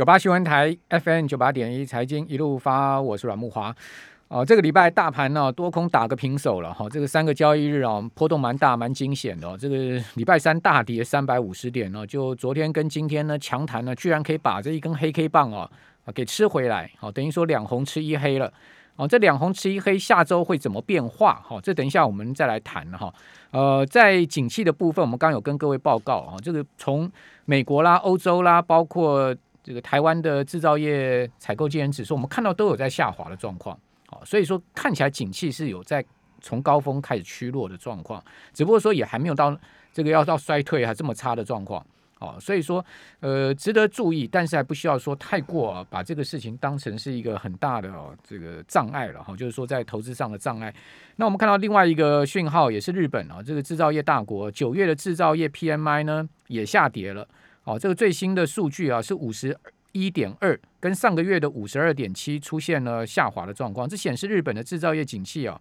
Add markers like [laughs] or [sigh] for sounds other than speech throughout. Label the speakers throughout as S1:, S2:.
S1: 九八新闻台 FM 九八点一财经一路发，我是阮木华。哦，这个礼拜大盘呢多空打个平手了哈，这个三个交易日啊波动蛮大蛮惊险的哦。这个礼拜三大跌三百五十点哦，就昨天跟今天呢强弹呢，居然可以把这一根黑 K 棒哦给吃回来，好等于说两红吃一黑了。哦，这两红吃一黑，下周会怎么变化？哈，这等一下我们再来谈哈。呃，在景气的部分，我们刚有跟各位报告啊，这个从美国啦、欧洲啦，包括这个台湾的制造业采购经理指数，我们看到都有在下滑的状况。哦，所以说看起来景气是有在从高峰开始趋弱的状况，只不过说也还没有到这个要到衰退还这么差的状况。哦，所以说呃值得注意，但是还不需要说太过啊把这个事情当成是一个很大的这个障碍了哈。就是说在投资上的障碍。那我们看到另外一个讯号也是日本啊，这个制造业大国九月的制造业 PMI 呢也下跌了。哦，这个最新的数据啊是五十。一点二跟上个月的五十二点七出现了下滑的状况，这显示日本的制造业景气啊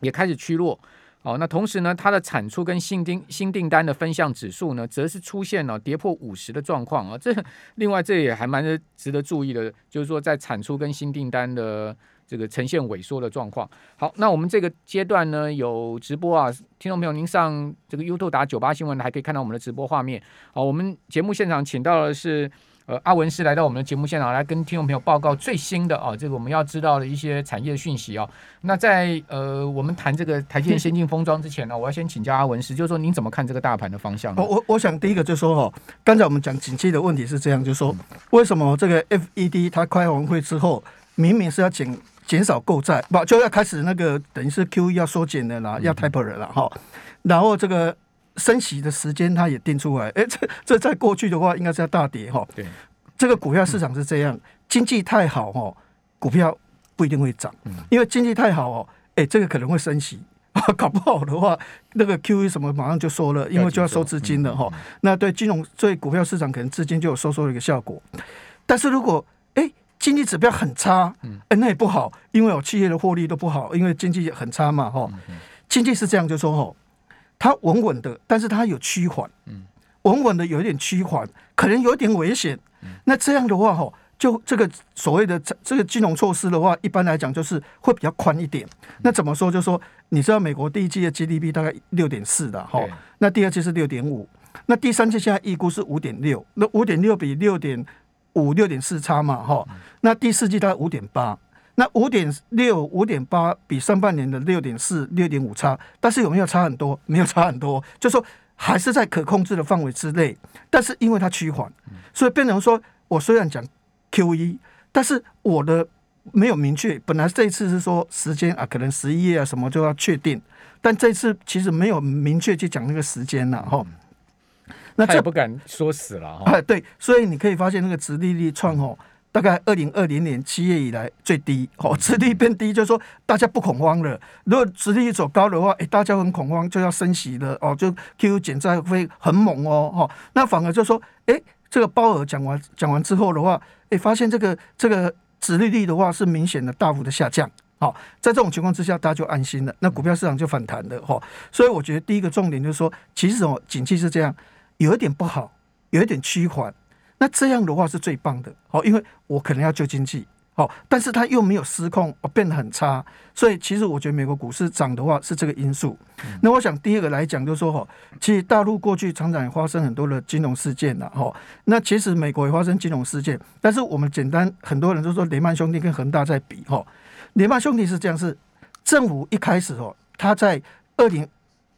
S1: 也开始趋弱。哦，那同时呢，它的产出跟新订新订单的分项指数呢，则是出现了跌破五十的状况啊。这另外这也还蛮值得注意的，就是说在产出跟新订单的这个呈现萎缩的状况。好，那我们这个阶段呢有直播啊，听众朋友您上这个 YouTube 打九八新闻还可以看到我们的直播画面。好，我们节目现场请到的是。呃，阿文是来到我们的节目现场，来跟听众朋友报告最新的啊，这个我们要知道的一些产业讯息哦。那在呃，我们谈这个台积电先进封装之前呢，我要先请教阿文师，就是说您怎么看这个大盘的方向？
S2: 我我我想第一个就说哈，刚才我们讲景气的问题是这样，就是说为什么这个 FED 它开完会之后，明明是要减减少购债，不就要开始那个等于是 QE 要缩减的啦，要 taper 了哈，然后这个。升息的时间，它也定出来。哎，这这在过去的话，应该是要大跌哈。
S1: 对，
S2: 这个股票市场是这样，经济太好哈，股票不一定会涨。嗯，因为经济太好哦，哎，这个可能会升息。[laughs] 搞不好的话，那个 QE 什么马上就收了，因为就要收资金了哈。那对金融、对股票市场，可能资金就有收缩的一个效果。但是如果哎经济指标很差，嗯，哎那也不好，因为有企业的获利都不好，因为经济很差嘛哈。经济是这样，就说哈。它稳稳的，但是它有趋缓，嗯，稳稳的有一点趋缓，可能有点危险。那这样的话，哈，就这个所谓的这个金融措施的话，一般来讲就是会比较宽一点。那怎么说？就说你知道美国第一季的 GDP 大概六点四的，哈，那第二季是六点五，那第三季现在预估是五点六，那五点六比六点五、六点四差嘛，哈，那第四季大概五点八。那五点六、五点八比上半年的六点四、六点五差，但是有没有差很多？没有差很多，就说还是在可控制的范围之内。但是因为它趋缓，所以变成说我虽然讲 Q 一，但是我的没有明确。本来这一次是说时间啊，可能十一月啊什么就要确定，但这次其实没有明确去讲那个时间了哈。
S1: 那这不敢说死了哈。
S2: 对，所以你可以发现那个直利率创哦。大概二零二零年七月以来最低，哦，殖利率变低，就是说大家不恐慌了。如果殖利率走高的话，哎，大家很恐慌，就要升息了，哦，就 Q 减债会很猛哦，哈。那反而就说，哎，这个鲍尔讲完讲完之后的话，哎，发现这个这个殖利率的话是明显的大幅的下降，好，在这种情况之下，大家就安心了，那股票市场就反弹了，哈。所以我觉得第一个重点就是说，其实哦，景气是这样，有一点不好，有一点趋缓。那这样的话是最棒的，好，因为我可能要救经济，好，但是它又没有失控，哦，变得很差，所以其实我觉得美国股市涨的话是这个因素。那我想第二个来讲，就是说哈，其实大陆过去常常也发生很多的金融事件了，哈，那其实美国也发生金融事件，但是我们简单很多人都说雷曼兄弟跟恒大在比，哈，雷曼兄弟是这样，是政府一开始哦，他在二零。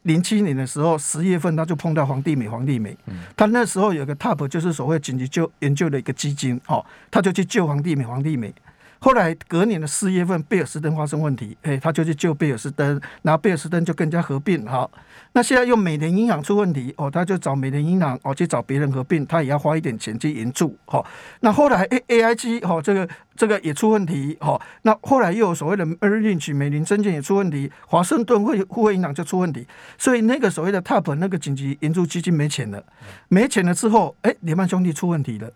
S2: 零七年的时候，十月份他就碰到黄帝美，黄帝美，他那时候有个 TOP，就是所谓紧急救研究的一个基金，哦，他就去救黄帝美，黄帝美。后来隔年的四月份，贝尔斯登发生问题，哎，他就去救贝尔斯登，然后贝尔斯登就更加合并，好。那现在用美联银行出问题，哦，他就找美联银行，哦，去找别人合并，他也要花一点钱去援助，哦。那后来 A A I G，哦，这个这个也出问题，哦。那后来又有所谓的 Merrill Lynch 美林证券也出问题，华盛顿会互惠银行就出问题，所以那个所谓的 TOP 那个紧急援助基金没钱了，没钱了之后，哎，联曼兄弟出问题了。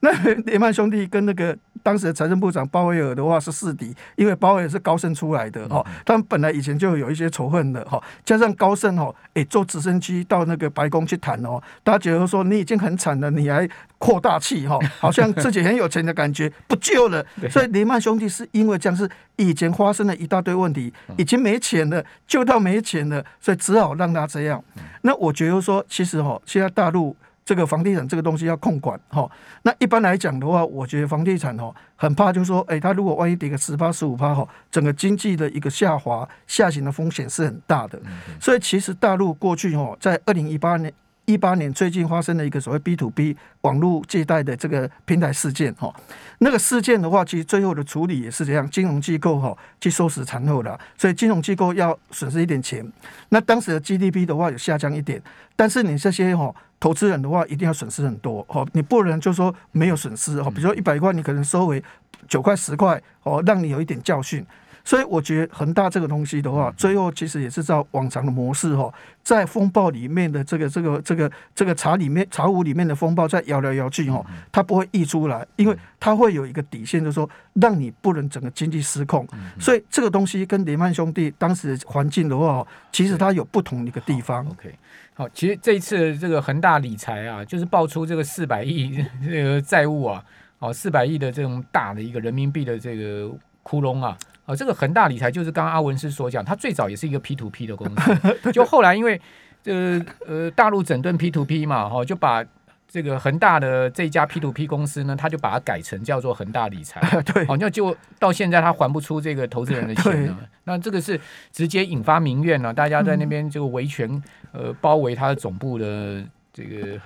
S2: 那联曼兄弟跟那个当时的财政部长鲍威尔的话是四敌，因为鲍威尔是高盛出来的哦，他们本来以前就有一些仇恨的哈，加上高盛哦，哎，坐直升机到那个白宫去谈哦，大家觉得说你已经很惨了，你还扩大气哈，好像自己很有钱的感觉，不救了。所以雷曼兄弟是因为这样，是以前发生了一大堆问题，已经没钱了，救到没钱了，所以只好让他这样。那我觉得说，其实哈，现在大陆。这个房地产这个东西要控管哈，那一般来讲的话，我觉得房地产哦很怕，就是说，哎，它如果万一跌个十八十五趴哈，整个经济的一个下滑下行的风险是很大的。所以其实大陆过去哦，在二零一八年一八年最近发生的一个所谓 B to B 网络借贷的这个平台事件哈，那个事件的话，其实最后的处理也是这样，金融机构哈去收拾残后了，所以金融机构要损失一点钱，那当时的 GDP 的话有下降一点，但是你这些哈。投资人的话一定要损失很多哦，你不能就说没有损失哦。比如说一百块，你可能收回九块十块哦，让你有一点教训。所以我觉得恒大这个东西的话，最后其实也是照往常的模式哈，在风暴里面的这个这个这个这个茶里面茶壶里面的风暴在摇来摇去哈，它不会溢出来，因为它会有一个底线，就是说让你不能整个经济失控。所以这个东西跟雷曼兄弟当时环境的话，其实它有不同的一个地方。
S1: OK。好，其实这一次这个恒大理财啊，就是爆出这个四百亿这个债务啊，哦，四百亿的这种大的一个人民币的这个窟窿啊，啊，这个恒大理财就是刚刚阿文师所讲，他最早也是一个 P to P 的公司，[laughs] 就后来因为这呃大陆整顿 P to P 嘛，哈，就把。这个恒大的这家 P to P 公司呢，他就把它改成叫做恒大理财，[laughs]
S2: 对，
S1: 好，那就到现在他还不出这个投资人的钱了，那这个是直接引发民怨了，大家在那边就维权，呃，包围他的总部的这个，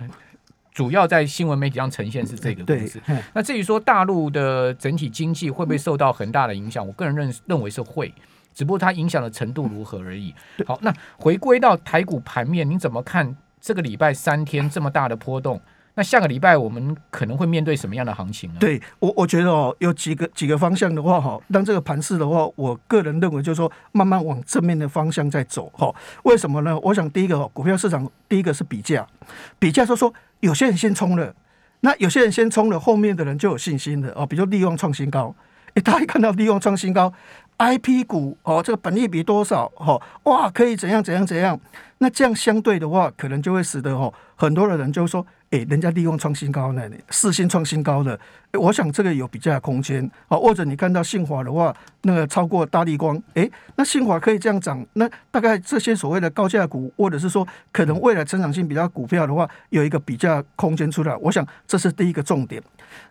S1: 主要在新闻媒体上呈现是这个故事。那至于说大陆的整体经济会不会受到很大的影响，我个人认认为是会，只不过它影响的程度如何而已。好，那回归到台股盘面，你怎么看这个礼拜三天这么大的波动？那下个礼拜我们可能会面对什么样的行情呢？
S2: 对我，我觉得哦，有几个几个方向的话，哈，让这个盘势的话，我个人认为就是说，慢慢往正面的方向在走，哈。为什么呢？我想第一个，股票市场第一个是比价，比价就说有些人先冲了，那有些人先冲了，后面的人就有信心了哦。比如利用创新高，哎，大家看到利用创新高，I P 股哦，这个本利比多少？哦，哇，可以怎样怎样怎样？那这样相对的话，可能就会使得哦，很多的人就说。哎，人家利用创新高呢，四星创新高的，我想这个有比较空间啊。或者你看到信华的话，那个超过大力光，哎，那信华可以这样涨，那大概这些所谓的高价股，或者是说可能未来成长性比较股票的话，有一个比较空间出来。我想这是第一个重点。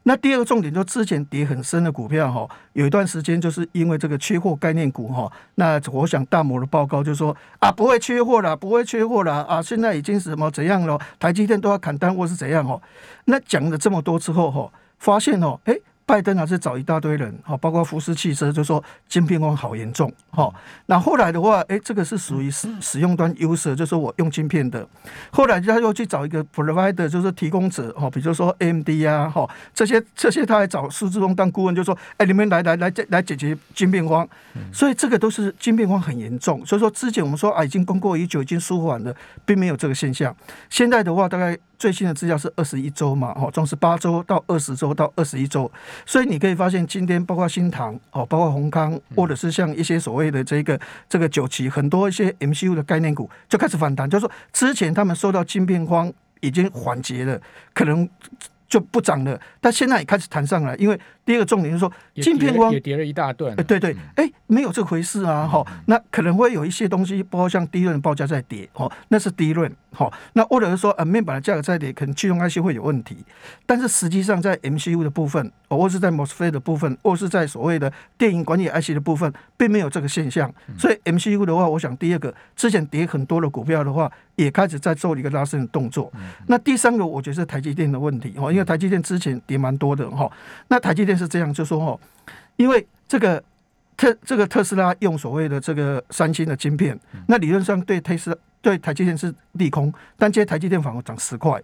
S2: 那第二个重点就之前跌很深的股票哈，有一段时间就是因为这个缺货概念股哈，那我想大摩的报告就说啊，不会缺货了，不会缺货了啊，现在已经什么怎样了？台积电都要砍单或是怎样哦？那讲了这么多之后哈，发现哦，哎。拜登还是找一大堆人，哈，包括福斯汽车，就说晶片荒好严重，哈。那后来的话，哎，这个是属于使使用端 user，就是我用晶片的。后来他又去找一个 provider，就是提供者，哈，比如说 AMD 啊，哈，这些这些他还找苏志忠当顾问，就说，哎，你们来来来来解决晶片荒。所以这个都是晶片荒很严重。所以说之前我们说啊，已经供过已久，已经舒缓了，并没有这个现象。现在的话，大概。最新的资料是二十一周嘛，哦，从十八周到二十周到二十一周，所以你可以发现今天包括新唐哦，包括宏康，或者是像一些所谓的这个这个九旗，很多一些 MCU 的概念股就开始反弹，就是说之前他们受到晶片荒已经缓解了，可能就不涨了，但现在也开始弹上来，因为。第二个重点就是说，
S1: 晶片光也跌了一大段。
S2: 对对，哎，没有这回事啊！哈，那可能会有一些东西，包括像低润报价在跌，哦，那是低润，哈。那或者是说，呃，面板的价格再跌，可能驱动 IC 会有问题。但是实际上，在 MCU 的部分，哦或是在 MOSFET 的部分，或是在所谓的电影管理 IC 的部分，并没有这个现象。所以 MCU 的话，我想第二个之前跌很多的股票的话，也开始在做一个拉升的动作。那第三个，我觉得是台积电的问题，哈，因为台积电之前跌蛮多的，哈。那台积电。是这样，就说哦，因为这个特这个特斯拉用所谓的这个三星的晶片，那理论上对特斯对台积电是利空，但今天台积电反而涨十块。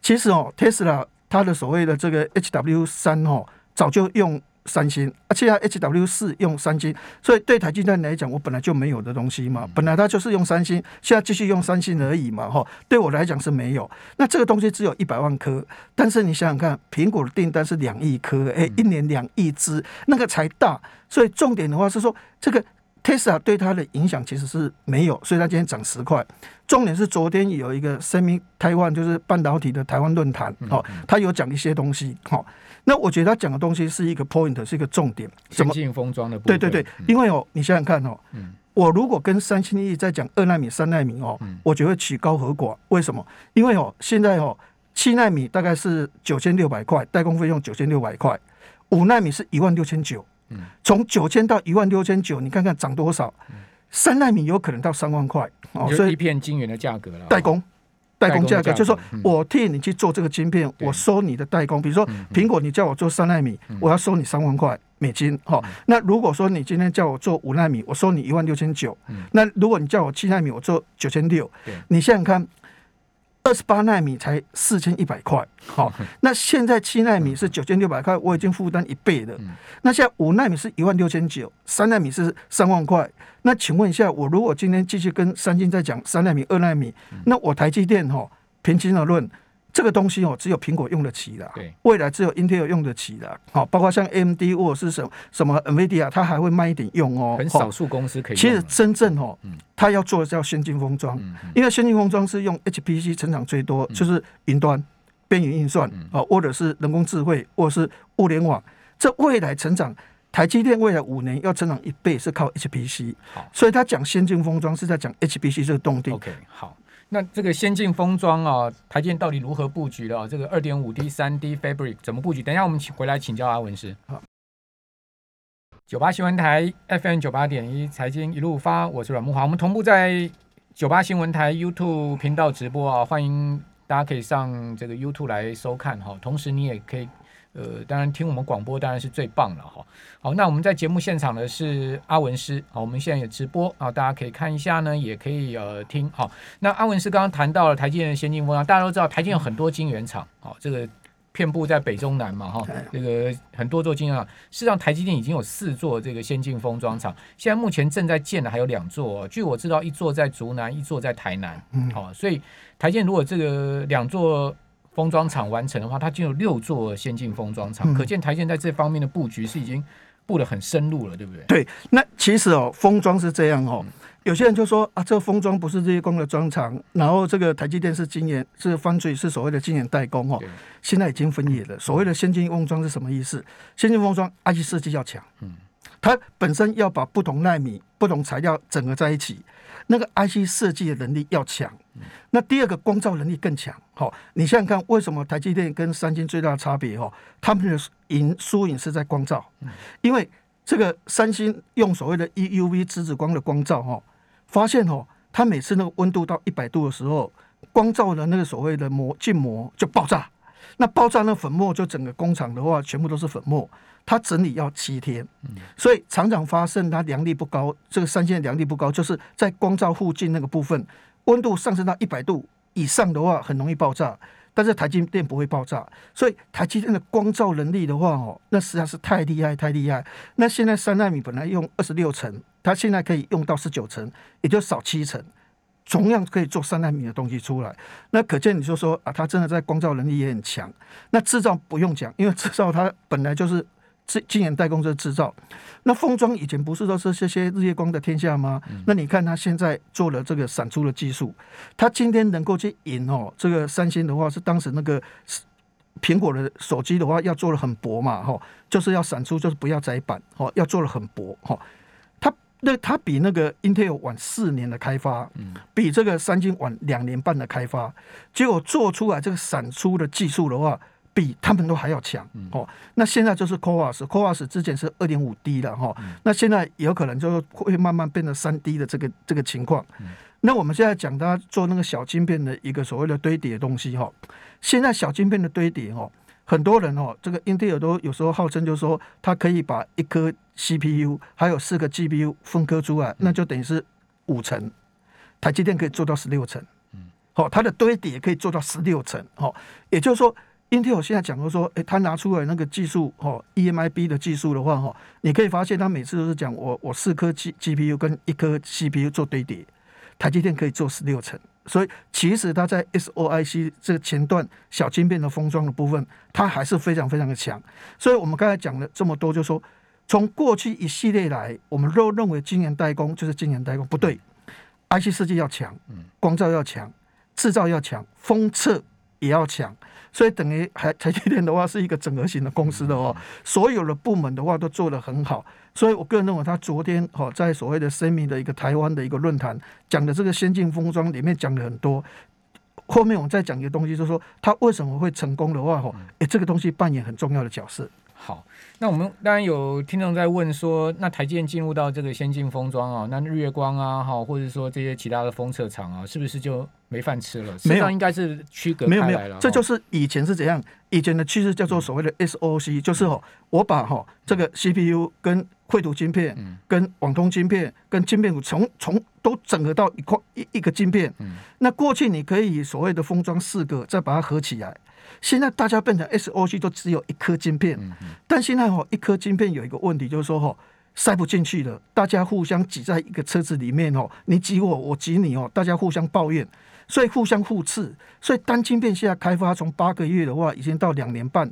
S2: 其实哦，特斯拉它的所谓的这个 H W 三哦，早就用三星，而且 H W 四用三星，所以对台积电来讲，我本来就没有的东西嘛，本来它就是用三星，现在继续用三星而已嘛，哈，对我来讲是没有。那这个东西只有一百万颗，但是你想想看，苹果的订单是两亿颗，哎，一年两亿只，那个才大。所以重点的话是说，这个 Tesla 对它的影响其实是没有，所以它今天涨十块。重点是昨天有一个声明，台湾就是半导体的台湾论坛，哦，他有讲一些东西，好。那我觉得他讲的东西是一个 point，是一个重点。
S1: 先进封装的
S2: 对对对，因为哦，你想想看哦，嗯我如果跟三星一在讲二纳米、三纳米哦，我觉得曲高和寡。为什么？因为哦，现在哦，七纳米大概是九千六百块，代工费用九千六百块；五纳米是一万六千九。嗯，从九千到一万六千九，你看看涨多少？三纳米有可能到三万块
S1: 哦，所以一片晶圆的价格了，
S2: 代工。代工价格就是说我替你去做这个晶片，我收你的代工。比如说苹果，你叫我做三纳米，我要收你三万块美金。哈，那如果说你今天叫我做五纳米，我收你一万六千九。那如果你叫我七纳米，我做九千六。你想想看。二十八纳米才四千一百块，好，那现在七纳米是九千六百块，我已经负担一倍了。那现在五纳米是一万六千九，三纳米是三万块。那请问一下，我如果今天继续跟三星在讲三纳米、二纳米，那我台积电哈，平心而论。这个东西哦，只有苹果用得起的，
S1: 对，
S2: 未来只有 Intel 用得起的，好，包括像 AMD 或者是什什么 NVIDIA，它还会慢一点用哦，
S1: 很少数公司可以。
S2: 其实真正哦，它要做的叫先进封装，因为先进封装是用 HPC 成长最多，就是云端、边缘运算啊，或者是人工智慧，或者是物联网。这未来成长，台积电未来五年要成长一倍，是靠 HPC。
S1: 好，
S2: 所以他讲先进封装是在讲 HPC 这个动力。
S1: OK，好。那这个先进封装啊，台建到底如何布局的？这个二点五 D、三 D Fabric 怎么布局？等一下我们请回来请教阿文师。好，九八新闻台 FM 九八点一财经一路发，我是阮木华，我们同步在九八新闻台 YouTube 频道直播啊，欢迎大家可以上这个 YouTube 来收看哈，同时你也可以。呃，当然听我们广播当然是最棒了哈。好，那我们在节目现场的是阿文师，好，我们现在也直播啊，大家可以看一下呢，也可以呃听。好，那阿文师刚刚谈到了台积电的先进封装，大家都知道台积电有很多晶圆厂，好，这个遍布在北中南嘛哈，这个很多座晶圆厂。事实上，台积电已经有四座这个先进封装厂，现在目前正在建的还有两座，据我知道，一座在竹南，一座在台南。嗯，好，所以台积电如果这个两座。封装厂完成的话，它就有六座先进封装厂，可见台建在这方面的布局是已经布的很深入了，对不对？
S2: 对，那其实哦，封装是这样哦，有些人就说啊，这个封装不是日月光的装厂，然后这个台积电是晶圆是方嘴是所谓的晶圆代工哦，现在已经分野了。所谓的先进封装是什么意思？先进封装 IC 设计要强，嗯，它本身要把不同纳米、不同材料整合在一起。那个 IC 设计的能力要强，那第二个光照能力更强。好，你想想看，为什么台积电跟三星最大的差别？哈，他们的赢输赢是在光照，因为这个三星用所谓的 EUV 质子光的光照，哈，发现哦，它每次那个温度到一百度的时候，光照的那个所谓的膜镜膜就爆炸。那爆炸那粉末就整个工厂的话，全部都是粉末。它整理要七天，所以厂长发生它良率不高。这个三星的良率不高，就是在光照附近那个部分，温度上升到一百度以上的话，很容易爆炸。但是台积电不会爆炸，所以台积电的光照能力的话，哦，那实在是太厉害，太厉害。那现在三纳米本来用二十六层，它现在可以用到十九层，也就少七层。同样可以做三纳米的东西出来，那可见你就说啊，它真的在光照能力也很强。那制造不用讲，因为制造它本来就是晶晶圆代工的制造。那封装以前不是都是这些日月光的天下吗？那你看他现在做了这个闪出的技术，他今天能够去引哦，这个三星的话是当时那个苹果的手机的话要做的很薄嘛，哈，就是要闪出，就是不要窄板，哦，要做的很薄，哈。那它比那个 Intel 晚四年的开发，比这个三星晚两年半的开发，结果做出来这个闪出的技术的话，比他们都还要强哦。那现在就是 CoWoS，CoWoS 之前是二点五 D 的哈，那现在有可能就会慢慢变成三 D 的这个这个情况。那我们现在讲它做那个小晶片的一个所谓的堆叠东西哈，现在小晶片的堆叠哦。很多人哦，这个英特尔都有时候号称就是说，它可以把一颗 CPU 还有四个 GPU 分割出来，那就等于是五层。台积电可以做到十六层，嗯，好，它的堆叠可以做到十六层，哦，也就是说，Intel 现在讲的说，诶，他拿出来那个技术哦，EMIB 的技术的话哈，你可以发现他每次都是讲我我四颗 G GPU 跟一颗 CPU 做堆叠，台积电可以做十六层，所以其实它在 SOIC 这个前段小晶片的封装的部分，它还是非常非常的强。所以我们刚才讲了这么多，就说从过去一系列来，我们都认为晶圆代工就是晶圆代工，不对，IC 设计要强，光照要强，制造要强，封测也要强。所以等于台台积电的话是一个整合型的公司的哦，所有的部门的话都做得很好。所以我个人认为，他昨天哈在所谓的生命的一个台湾的一个论坛讲的这个先进封装里面讲了很多。后面我们再讲一个东西，就是说他为什么会成功的话，哈，哎，这个东西扮演很重要的角色。
S1: 好，那我们当然有听众在问说，那台积电进入到这个先进封装啊，那日月光啊，哈，或者说这些其他的封测厂啊，是不是就没饭吃了？
S2: 没有，
S1: 应该是区隔
S2: 没有没有，这就是以前是怎样？以前的趋势叫做所谓的 SOC，就是哦，我把哈这个 CPU 跟绘图晶片、跟网通晶片、跟晶片从从都整合到一块一一个晶片。那过去你可以所谓的封装四个，再把它合起来。现在大家变成 SOC 都只有一颗晶片，但现在哈一颗晶片有一个问题，就是说哈塞不进去了，大家互相挤在一个车子里面哦，你挤我，我挤你哦，大家互相抱怨，所以互相互斥，所以单晶片现在开发从八个月的话，已经到两年半、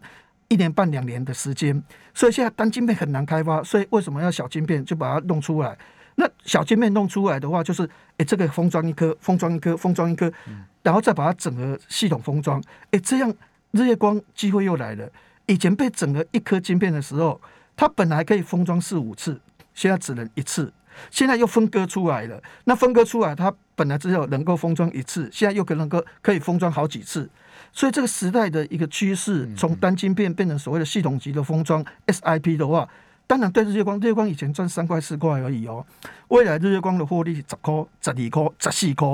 S2: 一年半两年的时间，所以现在单晶片很难开发，所以为什么要小晶片就把它弄出来？那小晶片弄出来的话，就是哎这个封装一颗，封装一颗，封装一颗，然后再把它整个系统封装，哎这样。日月光机会又来了。以前被整个一颗晶片的时候，它本来可以封装四五次，现在只能一次。现在又分割出来了。那分割出来，它本来只有能够封装一次，现在又可能够可以封装好几次。所以这个时代的一个趋势，从单晶片变成所谓的系统级的封装 SIP 的话，当然对日月光，日月光以前赚三块四块而已哦。未来日月光的获利十块、十二块、十四块，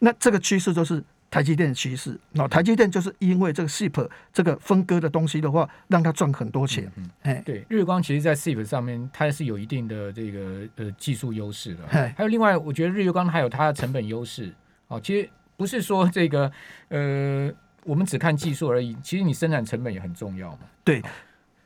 S2: 那这个趋势就是。台积电的趋势，那台积电就是因为这个 SIP 这个分割的东西的话，让它赚很多钱。
S1: 哎，对，日月光其实在 SIP 上面它是有一定的这个呃技术优势的。还有另外，我觉得日月光还有它的成本优势。哦，其实不是说这个呃，我们只看技术而已，其实你生产成本也很重要嘛。
S2: 对，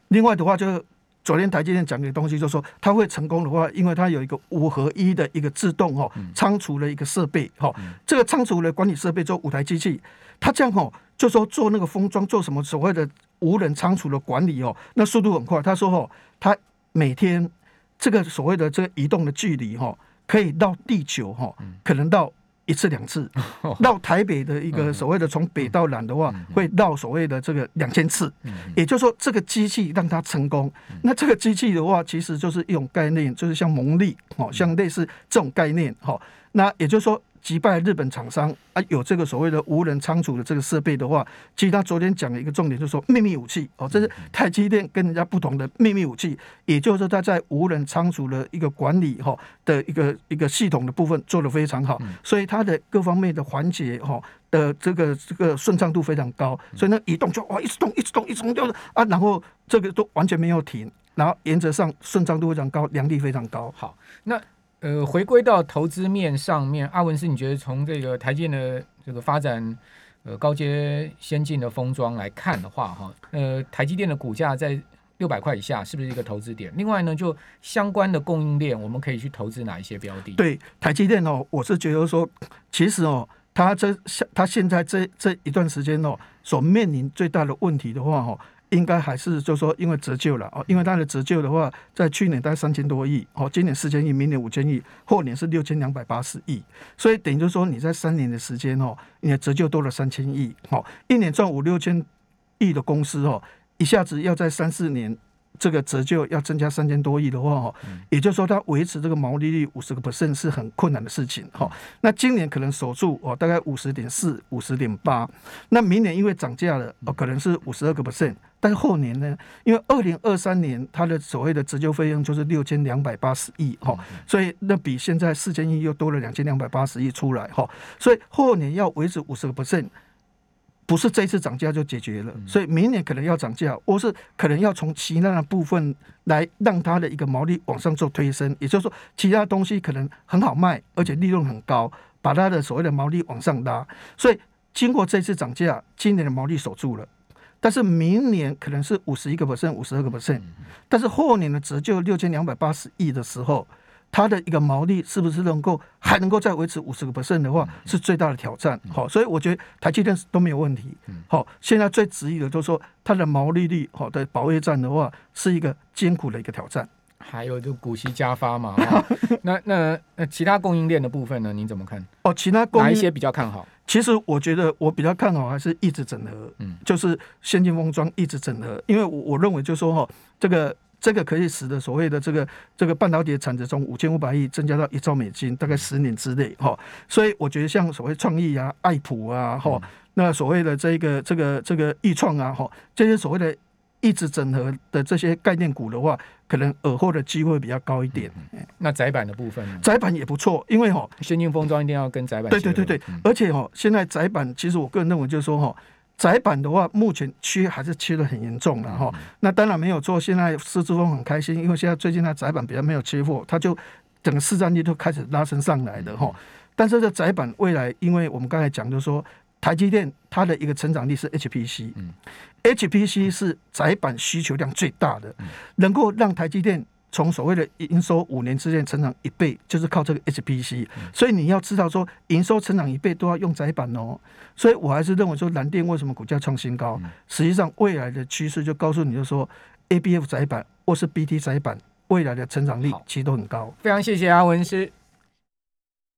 S2: 另外的话就。昨天台积电讲的东西，就说它会成功的话，因为它有一个五合一的一个自动哦仓储的一个设备哈，这个仓储的管理设备做五台机器，它这样哈就说做那个封装做什么所谓的无人仓储的管理哦，那速度很快。他说哦，他每天这个所谓的这个移动的距离哈，可以到地球哈，可能到。一次两次 [laughs] 绕台北的一个所谓的从北到南的话，会绕所谓的这个两千次，也就是说这个机器让它成功。那这个机器的话，其实就是一种概念，就是像蒙利哦，像类似这种概念哈。那也就是说。击败日本厂商啊，有这个所谓的无人仓储的这个设备的话，其实他昨天讲的一个重点就是说秘密武器哦，这是台积电跟人家不同的秘密武器，也就是说他在无人仓储的一个管理哈的一个一个系统的部分做得非常好，所以它的各方面的环节哈的这个这个顺畅度非常高，所以呢移动就哇一直动一直动一直动就是啊，然后这个都完全没有停，然后原则上顺畅度非常高，良率非常高。
S1: 好，那。呃，回归到投资面上面，阿文是你觉得从这个台积电的这个发展，呃，高阶先进的封装来看的话，哈，呃，台积电的股价在六百块以下，是不是一个投资点？另外呢，就相关的供应链，我们可以去投资哪一些标的？
S2: 对，台积电哦，我是觉得说，其实哦，它这现它现在这这一段时间哦，所面临最大的问题的话，哈。应该还是就是说，因为折旧了哦，因为它的折旧的话，在去年大概三千多亿哦，今年四千亿，明年五千亿，后年是六千两百八十亿，所以等于就是说你在三年的时间哦，你的折旧多了三千亿哦，一年赚五六千亿的公司哦，一下子要在三四年。这个折旧要增加三千多亿的话，哈，也就是说它维持这个毛利率五十个 percent 是很困难的事情，哈。那今年可能守住哦，大概五十点四、五十点八。那明年因为涨价了，哦，可能是五十二个 percent。但是后年呢，因为二零二三年它的所谓的折旧费用就是六千两百八十亿，哈，所以那比现在四千亿又多了两千两百八十亿出来，哈。所以后年要维持五十个 percent。不是这一次涨价就解决了，所以明年可能要涨价，或是可能要从其他的部分来让它的一个毛利往上做推升。也就是说，其他东西可能很好卖，而且利润很高，把它的所谓的毛利往上拉。所以经过这次涨价，今年的毛利守住了，但是明年可能是五十一个 percent、五十二个 percent，但是后年的折旧六千两百八十亿的时候，它的一个毛利是不是能够还能够再维持五十个 percent 的话，是最大的挑战。好，所以我觉得台积电都没有问题。好，现在最质疑的就是说它的毛利率好的保卫战的话，是一个艰苦的一个挑战。
S1: 还有就股息加发嘛，[laughs] 那那那其他供应链的部分呢？您怎么看？
S2: 哦，其他哪
S1: 一些比较看好？
S2: 其实我觉得我比较看好还是一直整合，嗯，就是先进封装一直整合，因为我我认为就说哈，这个这个可以使得所谓的这个这个半导体的产值从五千五百亿增加到一兆美金，大概十年之内哈，所以我觉得像所谓创意啊、爱普啊哈，那所谓的这个这个这个易创啊哈，这些所谓的。一直整合的这些概念股的话，可能耳后的机会比较高一点。
S1: 那窄板的部分呢，
S2: 窄板也不错，因为哈，
S1: 先进封装一定要跟窄板。
S2: 对对对对，而且哈，现在窄板其实我个人认为就是说哈，窄板的话，目前缺还是缺的很严重的哈。那当然没有做，现在施志峰很开心，因为现在最近的窄板比较没有缺货，他就整个市占率都开始拉升上来的哈。但是这窄板未来，因为我们刚才讲，就是说。台积电它的一个成长力是 HPC，HPC 是窄板需求量最大的，能够让台积电从所谓的营收五年之内成长一倍，就是靠这个 HPC。所以你要知道说，营收成长一倍都要用窄板哦。所以我还是认为说，蓝电为什么股价创新高？实际上未来的趋势就告诉你就说，ABF 窄板或是 BT 窄板未来的成长力其实都很高。
S1: 非常谢谢阿文师。